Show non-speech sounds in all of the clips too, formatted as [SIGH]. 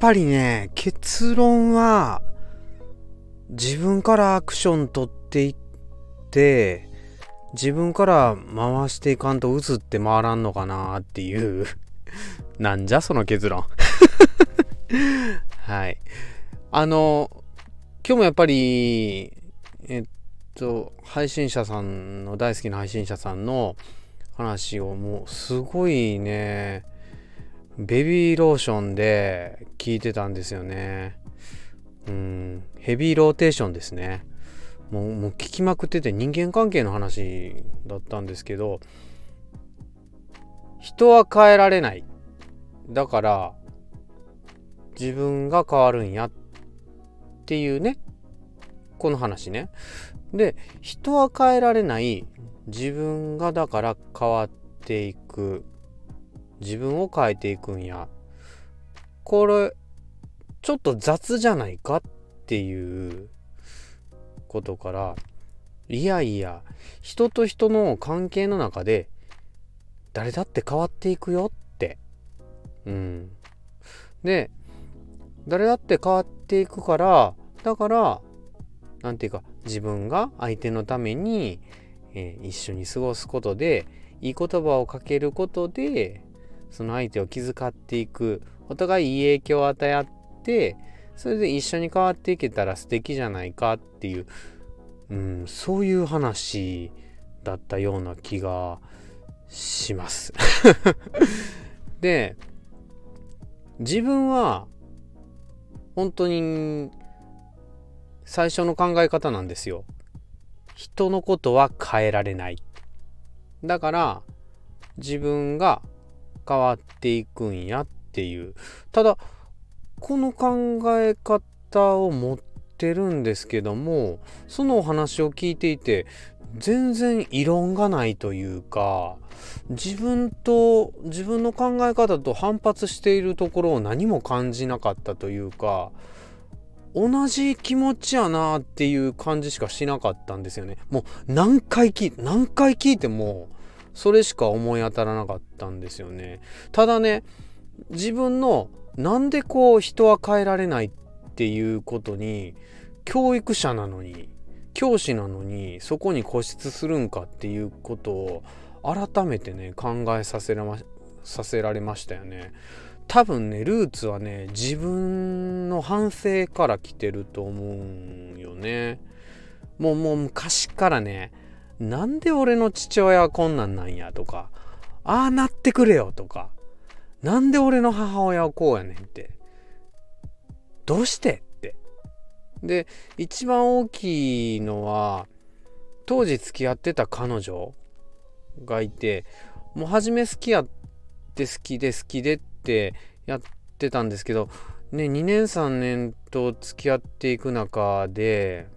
ぱりね、結論は、自分からアクション取っていって、自分から回していかんと渦って回らんのかなっていうなんじゃその結論 [LAUGHS] はい。あの、今日もやっぱり、えっと、配信者さんの、大好きな配信者さんの話をもうすごいね、ベビーローションで聞いてたんですよね。うん、ヘビーローテーションですね。もうもう聞きまくってて人間関係の話だったんですけど、人は変えられない。だから、自分が変わるんやっていうね、この話ね。で、人は変えられない。自分がだから変わっていく。自分を変えていくんや。これ、ちょっと雑じゃないかっていうことから、いやいや、人と人の関係の中で、誰だって変わっていくよって。うん。で、誰だって変わっていくから、だから、何て言うか、自分が相手のために、えー、一緒に過ごすことで、いい言葉をかけることで、その相手を気遣っていく、お互いいい影響を与え合って、それで一緒に変わっていけたら素敵じゃないかっていう、うん、そういう話だったような気がします [LAUGHS] で、自分は本当に最初の考え方なんですよ。人のことは変えられない。だから自分が変わっていくんやっていう。ただこの考え方を持ってるんですけどもそのお話を聞いていて全然異論がないというか自分と自分の考え方と反発しているところを何も感じなかったというか同じ気持ちやなっていう感じしかしなかったんですよね。もう何回聞何回聞いてもそれしか思い当たらなかったんですよね。ただね自分のなんでこう人は変えられないっていうことに教育者なのに教師なのにそこに固執するんかっていうことを改めてね考えさせらまさせられましたよね。多分ねルーツはね自分の反省から来てると思うんよね。もうもう昔からねなんで俺の父親はこんなんなんやとかああなってくれよとかなんで俺の母親はこうやねんってどうしてって。で一番大きいのは当時付き合ってた彼女がいてもう初め好きやって好きで好きでってやってたんですけどね2年3年と付き合っていく中で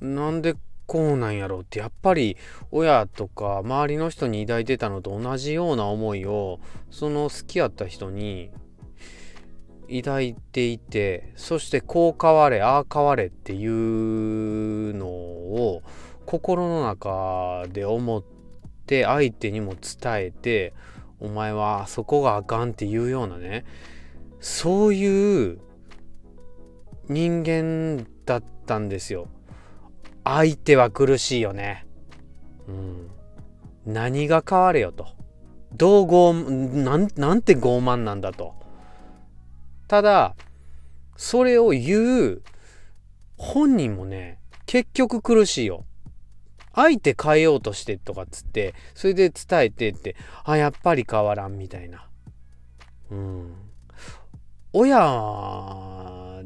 なんでこうなんやろうってやっぱり親とか周りの人に抱いてたのと同じような思いをその好きやった人に抱いていてそしてこう変われああ変われっていうのを心の中で思って相手にも伝えてお前はそこがあかんっていうようなねそういう人間だったんですよ。相手は苦しいよね。うん。何が変われよと。どう傲なんなんて傲慢なんだと。ただそれを言う本人もね結局苦しいよ。相手変えようとしてとかっつってそれで伝えてってあやっぱり変わらんみたいなうん親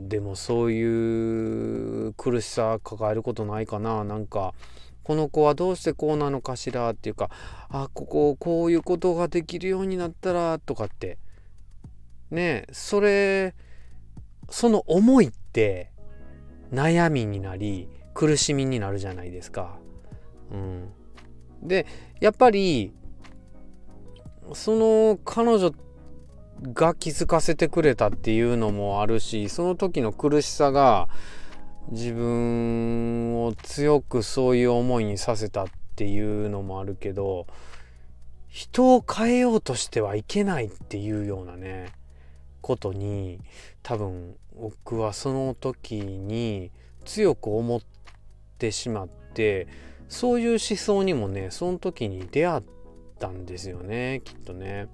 でもそういう苦しさ抱えることないかな。なんかこの子はどうしてこうなのかしらっていうかあこここういうことができるようになったらとかって。ねそれその思いって悩みになり苦しみになるじゃないですか。うん、でやっぱりその彼女ってが気づかせてくれたっていうのもあるしその時の苦しさが自分を強くそういう思いにさせたっていうのもあるけど人を変えようとしてはいけないっていうようなねことに多分僕はその時に強く思ってしまってそういう思想にもねその時に出会ったんですよねきっとね。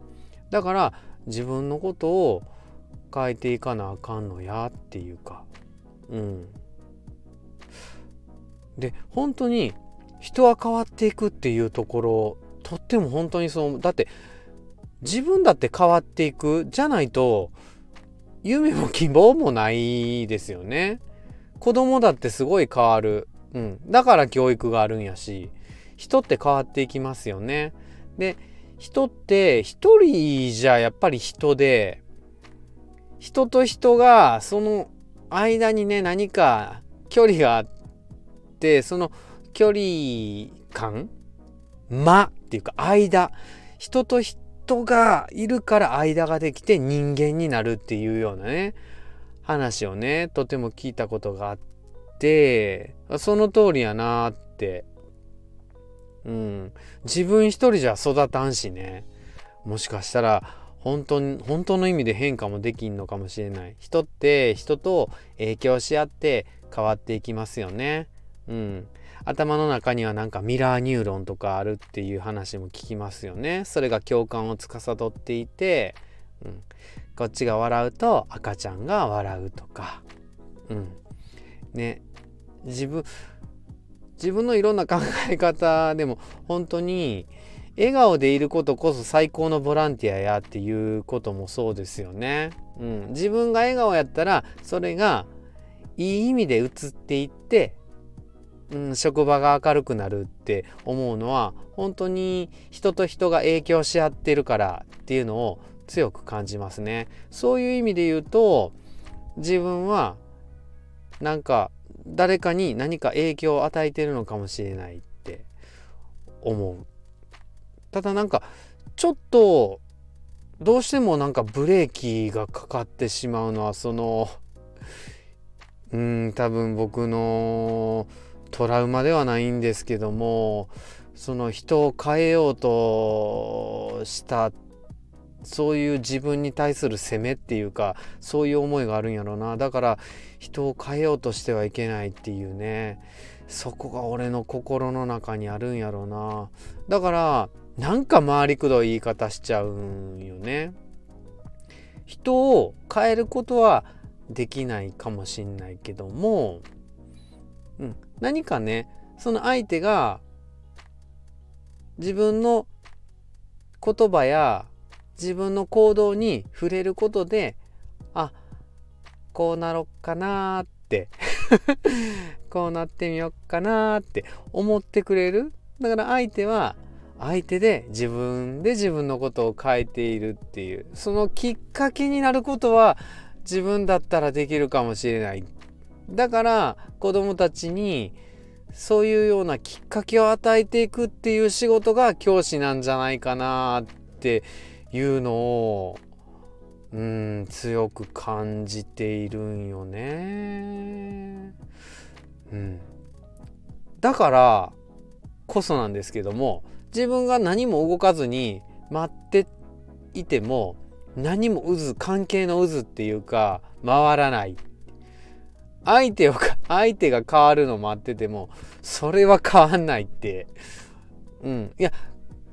だから自分のことを変えていかなあかんのやっていうか。うん。で本当に人は変わっていくっていうところとっても本当にそうだって自分だって変わっていくじゃないと夢も希望もないですよね。子供だってすごい変わる、うん、だから教育があるんやし人って変わっていきますよね。で人って一人じゃやっぱり人で人と人がその間にね何か距離があってその距離感間っていうか間人と人がいるから間ができて人間になるっていうようなね話をねとても聞いたことがあってその通りやなってうん。自分一人じゃ育たんしね。もしかしたら本当に本当の意味で変化もできんのかもしれない。人って人と影響し合って変わっていきますよね。うん。頭の中にはなんかミラーニューロンとかあるっていう話も聞きますよね。それが共感を司っていて、うん、こっちが笑うと赤ちゃんが笑うとか。うん。ね。自分自分のいろんな考え方でも本当に笑顔でいることこそ最高のボランティアやっていうこともそうですよね。うん、自分が笑顔やったらそれがいい意味で移っていって、うん、職場が明るくなるって思うのは本当に人と人が影響し合ってるからっていうのを強く感じますね。そういう意味で言うと自分はなんか誰かに何か影響を与えてるのかもしれないって思う。ただなんかちょっとどうしてもなんかブレーキがかかってしまうのはそのうん多分僕のトラウマではないんですけどもその人を変えようとしたそういう自分に対する責めっていうかそういう思いがあるんやろうな。だから人を変えようとしてはいけないっていうね。そこが俺の心の中にあるんやろうな。だからなんか回りくどい言い方しちゃうんよね。人を変えることはできないかもしんないけども、うん、何かねその相手が自分の言葉や自分の行動に触れることであこうなろっかなって [LAUGHS] こうなってみよっかなって思ってくれる。だから相手は相手で自分で自分のことを変えているっていうそのきっかけになることは自分だったらできるかもしれない。だから子供たちにそういうようなきっかけを与えていくっていう仕事が教師なんじゃないかなっていうのをうん強く感じているんよね。うん、だからこそなんですけども自分が何も動かずに待っていても何も渦関係の渦っていうか回らない。相手を相手が変わるの待っててもそれは変わんないって。うん。いや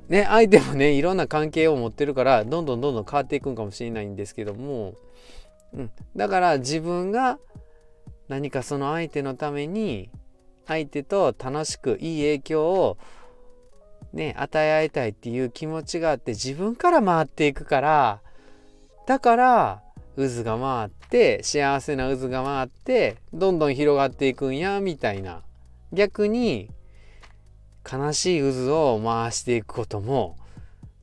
ね相手もねいろんな関係を持ってるからどんどんどんどん変わっていくんかもしれないんですけども、うん、だから自分が何かその相手のために相手と楽しくいい影響をね与え合いたいっていう気持ちがあって自分から回っていくからだから渦が回って幸せな渦が回ってどんどん広がっていくんやみたいな。逆に悲しい渦を回していくことも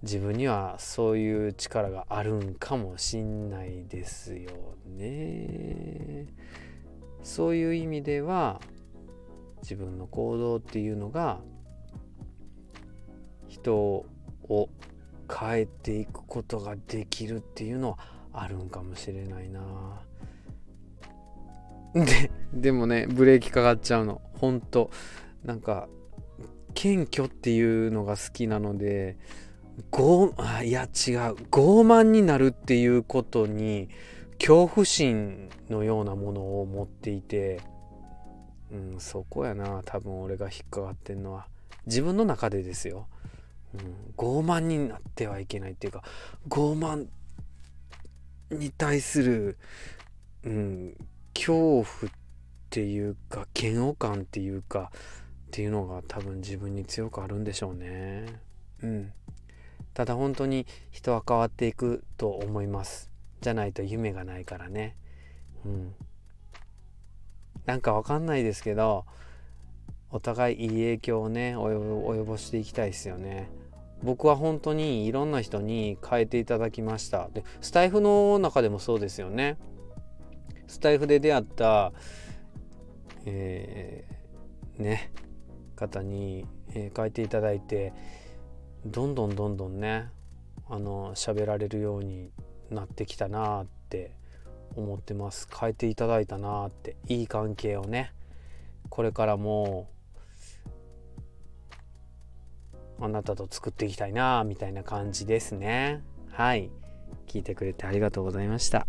自分にはそういう力があるんかもしんないですよね。そういう意味では自分の行動っていうのが人を変えていくことができるっていうのはあるんかもしれないな。ででもねブレーキかかっちゃうのほんとなんか謙虚っていうのが好きなので傲あいや違う。傲慢になるっていうことに恐怖心のようなものを持っていて、うん、そこやな。多分俺が引っかかってんのは。自分の中でですよ、うん、傲慢になってはいけないっていうか傲慢に対する、うん、恐怖っていうか嫌悪感っていうかっていうのが多分自分に強くあるんでしょうね。うん。ただ本当に人は変わっていくと思います。じゃないと夢がないからね。うん。なんかわかんないですけど、お互いいい影響をね、及ぼしていきたいですよね。僕は本当にいろんな人に変えていただきました。で、スタイフの中でもそうですよね。スタイフで出会った、えー、ね、方に、えー、変えていただいて、どんどんどんどんね、あの、喋られるようになってきたなって思ってます。変えていただいたなって、いい関係をね、これからもあなたと作っていきたいなみたいな感じですね。はい。聞いてくれてありがとうございました。